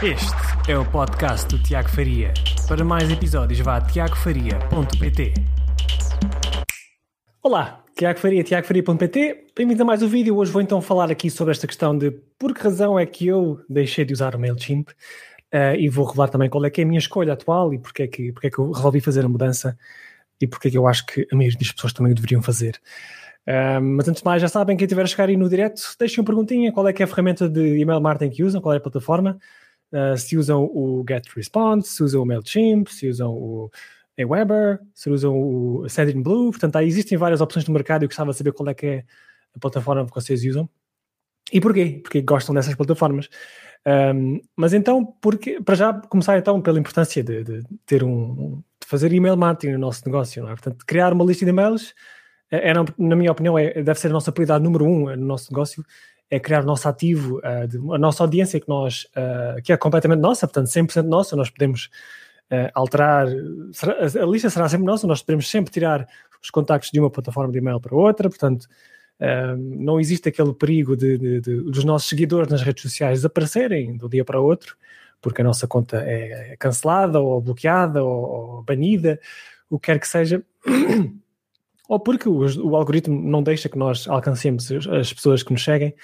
Este é o podcast do Tiago Faria. Para mais episódios, vá a tiagofaria.pt. Olá, Tiago Faria, tiagofaria.pt. Bem-vindo a mais um vídeo. Hoje vou então falar aqui sobre esta questão de por que razão é que eu deixei de usar o MailChimp uh, e vou revelar também qual é que é a minha escolha atual e porque é que, porque é que eu resolvi fazer a mudança e porque é que eu acho que a maioria das pessoas também o deveriam fazer. Uh, mas antes de mais, já sabem, quem estiver a chegar aí no direto, deixem uma perguntinha, qual é que é a ferramenta de email marketing que usam, qual é a plataforma, uh, se usam o GetResponse, se usam o MailChimp, se usam o Aweber, se usam o Sendinblue, portanto aí existem várias opções no mercado e eu gostava de saber qual é que é a plataforma que vocês usam e porquê, porque gostam dessas plataformas. Um, mas então, porque, para já começar então pela importância de, de ter um, de fazer email marketing no nosso negócio, não é? Portanto, criar uma lista de e-mails é, é na minha opinião, é, deve ser a nossa prioridade número um no nosso negócio, é criar o nosso ativo, de, a nossa audiência que nós, uh, que é completamente nossa, portanto 100% nossa, nós podemos uh, alterar, a lista será sempre nossa, nós podemos sempre tirar os contactos de uma plataforma de e-mail para outra, portanto não existe aquele perigo de, de, de, dos nossos seguidores nas redes sociais desaparecerem de um dia para o outro, porque a nossa conta é, é cancelada ou bloqueada ou, ou banida, o que quer que seja. ou porque o, o, algoritmo não deixa que nós alcancemos as pessoas que nos seguem.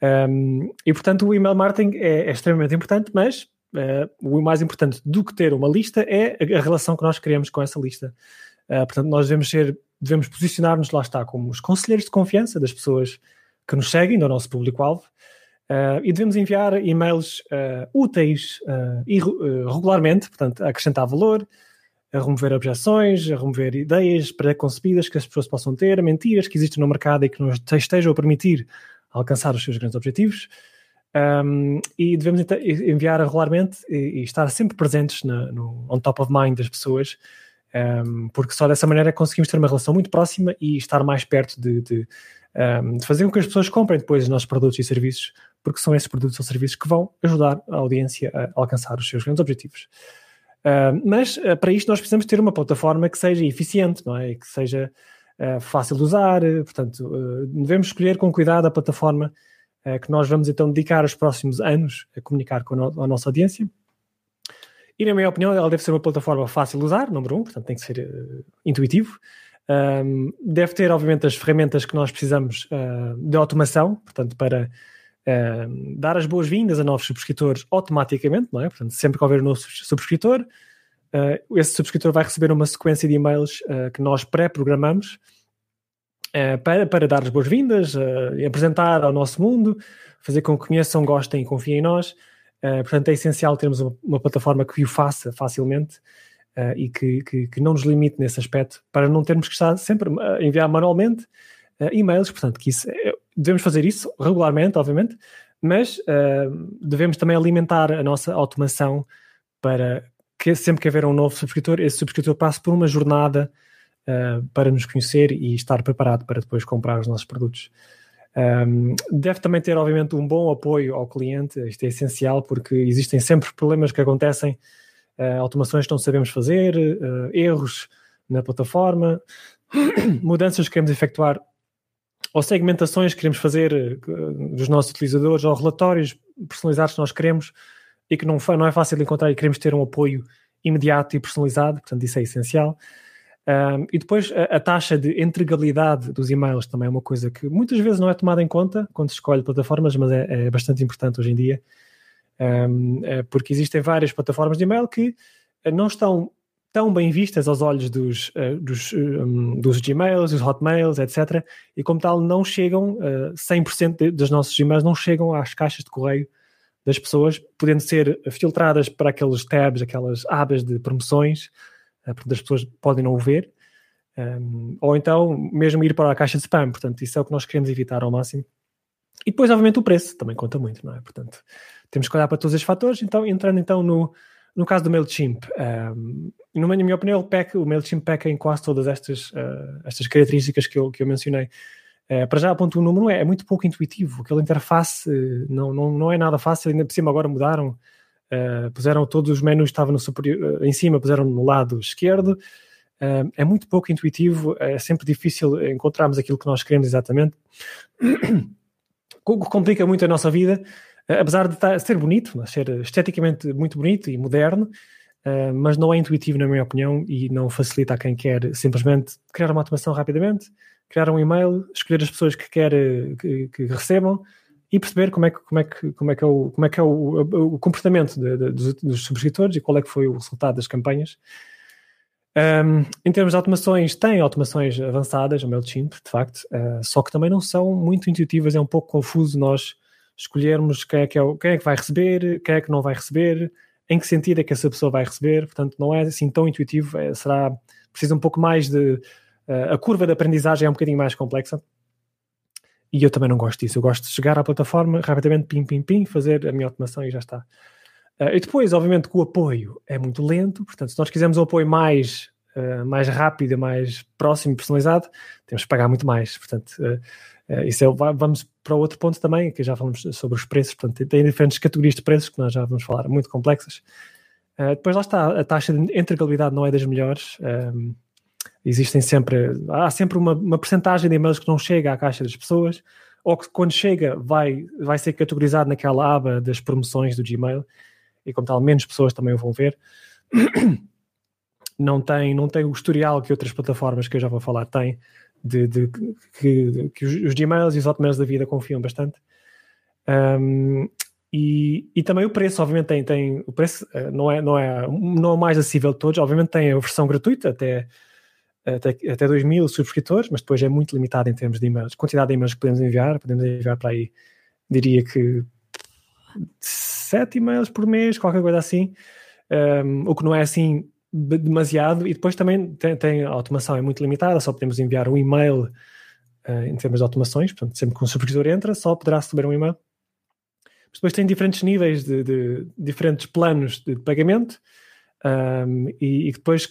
Um, e portanto, o email marketing é, é extremamente importante, mas uh, o mais importante do que ter uma lista é a, a relação que nós criamos com essa lista. Uh, portanto, nós devemos ser devemos posicionar-nos, lá está, como os conselheiros de confiança das pessoas que nos seguem, do nosso público-alvo, uh, e devemos enviar e-mails úteis e regularmente, portanto, acrescentar valor, a remover objeções, a remover ideias pré-concebidas que as pessoas possam ter, mentiras que existem no mercado e que nos estejam a permitir alcançar os seus grandes objetivos. Um, e devemos enviar regularmente e, e estar sempre presentes na, no on top of mind das pessoas um, porque só dessa maneira conseguimos ter uma relação muito próxima e estar mais perto de, de, um, de, fazer com que as pessoas comprem depois os nossos produtos e serviços, porque são esses produtos ou serviços que vão ajudar a audiência a alcançar os seus grandes objetivos. Uh, mas uh, para isto nós precisamos ter uma plataforma que seja eficiente, não é? Que seja uh, fácil de usar, portanto, devemos escolher com cuidado a plataforma que nós vamos então dedicar os próximos anos a comunicar com a, no a nossa audiência e, na minha opinião, ela deve ser uma plataforma fácil de usar, número um, portanto tem que ser uh, intuitivo. Um, deve ter, obviamente, as ferramentas que nós precisamos uh, de automação, portanto, para uh, dar as boas-vindas a novos subscritores automaticamente, não é? Portanto, sempre que houver um novo subscritor, uh, esse subscritor vai receber uma sequência de e-mails que nós pré-programamos para, para dar as boas-vindas, apresentar ao nosso mundo, fazer com que conheçam, gostem e confiem em nós. Uh, portanto, é essencial termos uma, uma, plataforma que o faça facilmente uh, e que, que, que, não nos limite nesse aspecto, para não termos que estar sempre a enviar manualmente uh, e-mails. Portanto, que isso, é, devemos fazer isso regularmente, obviamente, mas devemos também alimentar a nossa automação para que sempre que haver um novo subscritor, esse subscritor passe por uma jornada para nos conhecer e estar preparado para depois comprar os nossos produtos. Um, deve também ter, obviamente, um bom apoio ao cliente, isto é essencial porque existem sempre problemas que acontecem, uh, automações que não sabemos fazer, uh, erros na plataforma, mudanças que queremos efetuar ou segmentações que queremos fazer uh, dos nossos utilizadores ou relatórios personalizados que nós queremos e que não, não é fácil de encontrar e queremos ter um apoio imediato e personalizado, portanto, isso é essencial. Um, e depois a, a, taxa de entregabilidade dos e-mails também é uma coisa que muitas vezes não é tomada em conta quando se escolhe plataformas, mas é, é bastante importante hoje em dia, um, é porque existem várias plataformas de e-mail que eh, não estão tão bem vistas aos olhos dos, uh, dos, um, dos Gmails, dos Hotmails, etc. E como tal, não chegam, uh, 100% de, dos nossos e-mails não chegam às caixas de correio das pessoas, podendo ser filtradas para aqueles tabs, aquelas abas de promoções, uh, as pessoas podem não o ver, um, ou então mesmo ir para a caixa de spam, portanto isso é o que nós queremos evitar ao máximo. E depois, obviamente, o preço também conta muito, não é? Portanto, temos que olhar para todos esses fatores. Então, entrando então no, no caso do MailChimp, um, na minha opinião, ele peca, o MailChimp peca em quase todas estas, uh, estas características que eu, que eu mencionei. Uh, para já, ponto número um é, é muito pouco intuitivo. Aquela interface uh, não, não, não é nada fácil, ainda por cima agora mudaram puseram todos os menus, estavam no superior, em cima, puseram no lado esquerdo. É muito pouco intuitivo, é sempre difícil encontrarmos aquilo que nós queremos exatamente. Complica muito a nossa vida. apesar de ser bonito, ser esteticamente muito bonito e moderno, uh, mas não é intuitivo, na minha opinião, e não facilita a quem quer simplesmente criar uma automação rapidamente, criar um e-mail, escolher as pessoas que quer que, que recebam e perceber como é que, como é que, como é que é o, como é que é o, o comportamento de, de, dos, dos, subscritores e qual é que foi o resultado das campanhas. Um, em termos de automações, tem automações avançadas, o MailChimp, de facto, uh, só que também não são muito intuitivas, é um pouco confuso nós escolhermos quem é que, é, quem é que vai receber, quem é que não vai receber, em que sentido é que essa pessoa vai receber, portanto não é assim tão intuitivo, é, será, precisa um pouco mais de, uh, a curva de aprendizagem é um bocadinho mais complexa, e eu também não gosto disso. Eu gosto de chegar à plataforma, rapidamente, pim, pim, pim, fazer a minha automação e já está. Uh, e depois, obviamente, que o apoio é muito lento, portanto, se nós quisermos um apoio mais, uh, mais rápido, mais próximo e personalizado, temos que pagar muito mais. Portanto, uh, isso é, vamos para outro ponto também, que já falamos sobre os preços, portanto, tem diferentes categorias de preços que nós já vamos falar, muito complexas. depois lá está, a taxa de entregabilidade não é das melhores. Um, existem sempre, há sempre uma, uma percentagem de e-mails que não chega à caixa das pessoas, ou que quando chega vai, vai ser categorizado naquela aba das promoções do Gmail, e como tal, menos pessoas também o vão ver. Não tem, não tem o historial que outras plataformas que eu já vou falar têm, de, de, que, que, os, Gmails e os Hotmails da vida confiam bastante. Um, e, e, também o preço, obviamente, tem, tem o preço eh, não é, não, é, não é o mais acessível de todos, obviamente tem a versão gratuita, até até, até 2 mil subscritores, mas depois é muito limitado em termos de e-mails. Quantidade de e-mails que podemos enviar, podemos enviar para aí, diria que 7 e-mails por mês, qualquer coisa assim, um, o que não é assim demasiado. E depois também tem, tem, a automação é muito limitada, só podemos enviar um e-mail uh, em termos de automações, portanto, sempre que um subscritor entra, só poderá receber um e-mail. Mas depois tem diferentes níveis de, de diferentes planos de pagamento um, e, e, depois,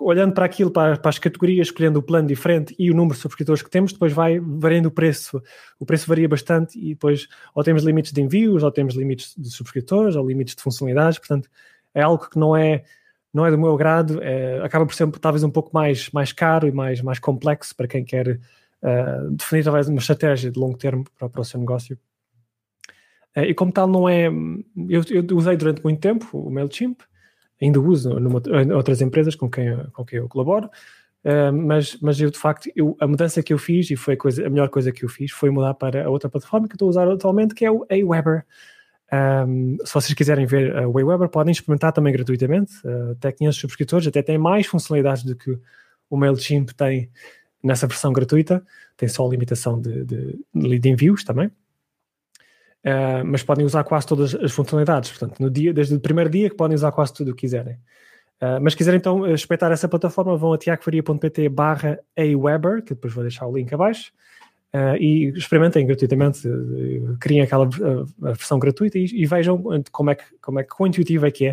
olhando para aquilo, para, para, as categorias, escolhendo o plano diferente e o número de subscritores que temos, depois vai variando o preço. O preço varia bastante e depois ou temos limites de envios, ou temos limites de subscritores, ou limites de funcionalidades. Portanto, é algo que não é, não é do meu agrado, é, acaba por ser talvez um pouco mais, mais caro e mais, mais complexo para quem quer uh, definir talvez uma estratégia de longo termo para, para o seu negócio. Uh, e como tal, não é. Eu, eu usei durante muito tempo o MailChimp ainda uso numa, em outras empresas com quem, com quem eu colaboro, uh, mas, mas eu de facto, eu, a mudança que eu fiz, e foi a, coisa, a melhor coisa que eu fiz, foi mudar para a outra plataforma que estou a usar atualmente, que é o Aweber. Um, se vocês quiserem ver o Aweber, podem experimentar também gratuitamente, uh, até 500 subscritores, até tem mais funcionalidades do que o MailChimp tem nessa versão gratuita, tem só a limitação de, de, de envios também. Uh, mas podem usar quase todas as funcionalidades. Portanto, no dia, desde o primeiro dia que podem usar quase tudo o que quiserem. Uh, mas se quiserem então espreitar essa plataforma, vão a tiagofaria.pt barra aweber, que depois vou deixar o link abaixo, uh, e experimentem gratuitamente, criem aquela versão gratuita e, e, vejam como é que, como é que quão intuitivo é que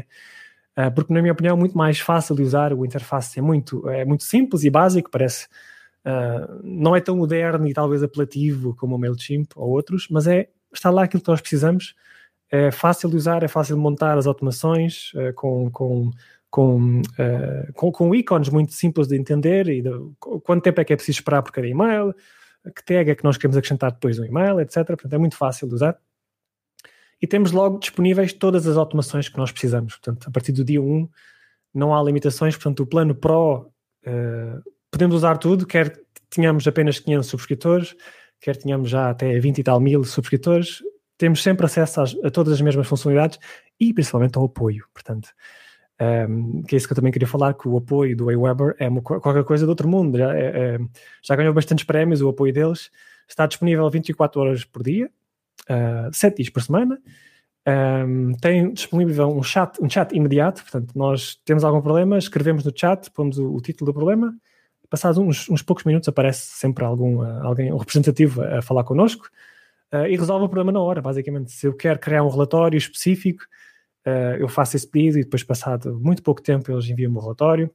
é. porque, na minha opinião, é muito mais fácil de usar, o interface é muito, é muito simples e básico, parece... não é tão moderno e talvez apelativo como o MailChimp ou outros, mas é está lá aquilo que nós precisamos. É fácil de usar, é fácil de montar as automações uh, com, com, com, uh, com, com, ícones muito simples de entender e de, quanto tempo é que é preciso esperar por cada e-mail, que tag é que nós queremos acrescentar depois do e-mail, etc. Portanto, é muito fácil de usar. E temos logo disponíveis todas as automações que nós precisamos. Portanto, a partir do dia 1 não há limitações. Portanto, o plano Pro uh, podemos usar tudo, quer tenhamos apenas 500 subscritores, quer tenhamos já até 20 e tal mil subscritores, temos sempre acesso às, a todas as mesmas funcionalidades e principalmente ao apoio. Portanto, um, que é isso que eu também queria falar, que o apoio do Aweber é uma, qualquer coisa do outro mundo. Já, é, é, já ganhou bastantes prémios, o apoio deles. Está disponível 24 horas por dia, uh, eh, 7 dias por semana. Um, tem disponível um chat, um chat imediato, portanto, nós temos algum problema, escrevemos no chat, pomos o, o título do problema, passados uns, uns poucos minutos aparece sempre algum, uh, alguém, um representativo a, a falar connosco uh, e resolve o problema na hora, basicamente. Se eu quero criar um relatório específico, uh, eu faço esse pedido e depois, passado muito pouco tempo, eles enviam-me o relatório.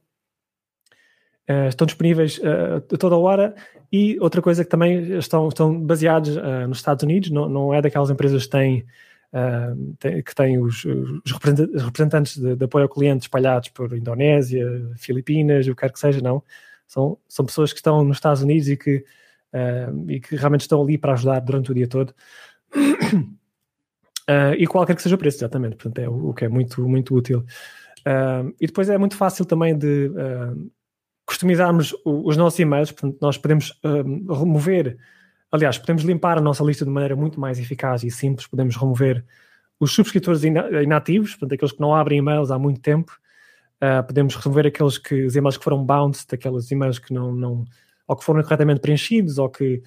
estão disponíveis a toda hora e outra coisa que também estão, estão baseados nos Estados Unidos, não, não é daquelas empresas que têm Uh, que tem os, os representantes de, de, apoio ao cliente espalhados por Indonésia, Filipinas, o que quer que seja, não. São, são pessoas que estão nos Estados Unidos e que, uh, e que realmente estão ali para ajudar durante o dia todo. Uh, e qualquer que seja o preço, exatamente. Portanto, é o, o que é muito, muito útil. Uh, e depois é muito fácil também de uh, customizarmos o, os nossos e-mails. Portanto, nós podemos remover, aliás, podemos limpar a nossa lista de maneira muito mais eficaz e simples. Podemos remover os subscritores inativos, portanto, aqueles que não abrem e-mails há muito tempo. podemos remover aqueles que, os e-mails que foram bounced, aqueles e-mails que não, não ou que foram corretamente preenchidos ou que,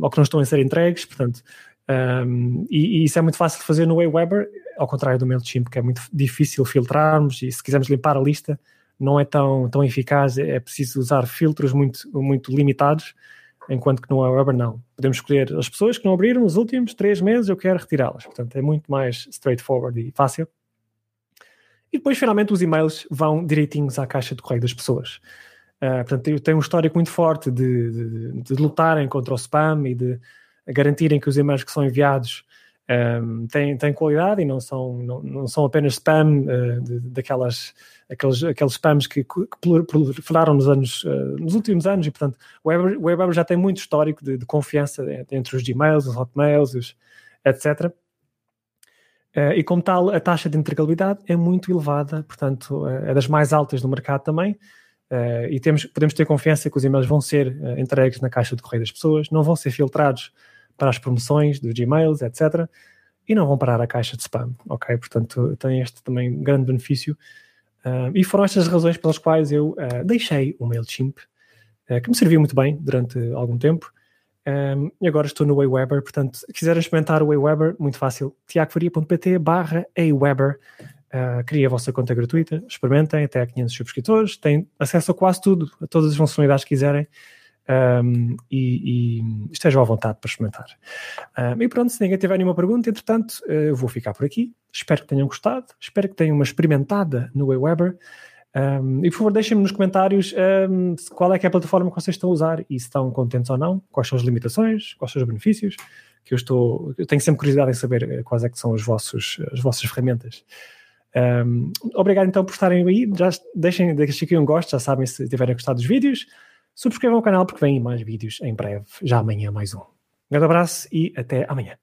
ou que não estão a ser entregues. Portanto, um, e, e, isso é muito fácil de fazer no Aweber, ao contrário do MailChimp, que é muito difícil filtrarmos e se quisermos limpar a lista não é tão, tão eficaz, é preciso usar filtros muito, muito limitados, enquanto que no Aweber não. Podemos escolher as pessoas que não abriram nos últimos três meses, eu quero retirá-las. Portanto, é muito mais straightforward e fácil. E depois, finalmente, os e-mails vão direitinhos à caixa de correio das pessoas. Uh, portanto, tem um histórico muito forte de, de, de lutarem contra o spam e de garantirem que os e-mails que são enviados um, têm, têm qualidade e não são, não, não são apenas spam uh, de, daquelas aqueles, aqueles spams que, que proliferaram nos anos uh, nos últimos anos e portanto o Weber, já tem muito histórico de, de, confiança entre os Gmails, os Hotmails, os, etc. Uh, e como tal, a taxa de entregabilidade é muito elevada, portanto, é das mais altas do mercado também. Uh, e temos, podemos ter confiança que os e-mails vão ser entregues na caixa de correio das pessoas, não vão ser filtrados para as promoções dos Gmails, etc. E não vão parar a caixa de spam, ok? Portanto, tem este também grande benefício. Uh, e foram estas razões pelas quais eu uh, deixei o MailChimp, uh, que me serviu muito bem durante algum tempo. Um, e agora estou no Aweber, portanto, se quiserem experimentar o Aweber, muito fácil, tiagofaria.pt barra Aweber, uh, cria a vossa conta gratuita, experimentem, até 500 subscritores, têm acesso a quase tudo, a todas as funcionalidades que quiserem, um, e, e, estejam à vontade para experimentar. Um, e pronto, se ninguém tiver nenhuma pergunta, entretanto, eu vou ficar por aqui. Espero que tenham gostado, espero que tenham uma experimentada no Aweber. Um, e por favor, deixem-me nos comentários qual é, é a plataforma que vocês estão a usar e se estão contentes ou não, quais são as limitações, quais são os benefícios, que eu estou, eu tenho sempre curiosidade em saber eh, quais é que são os vossos, as vossas ferramentas. Obrigado então por estarem aí, já deixem, deixem aqui um gosto, já sabem se tiverem gostado dos vídeos, Subscrevam o canal porque vêm mais vídeos em breve, já amanhã mais um. Um grande abraço e até amanhã.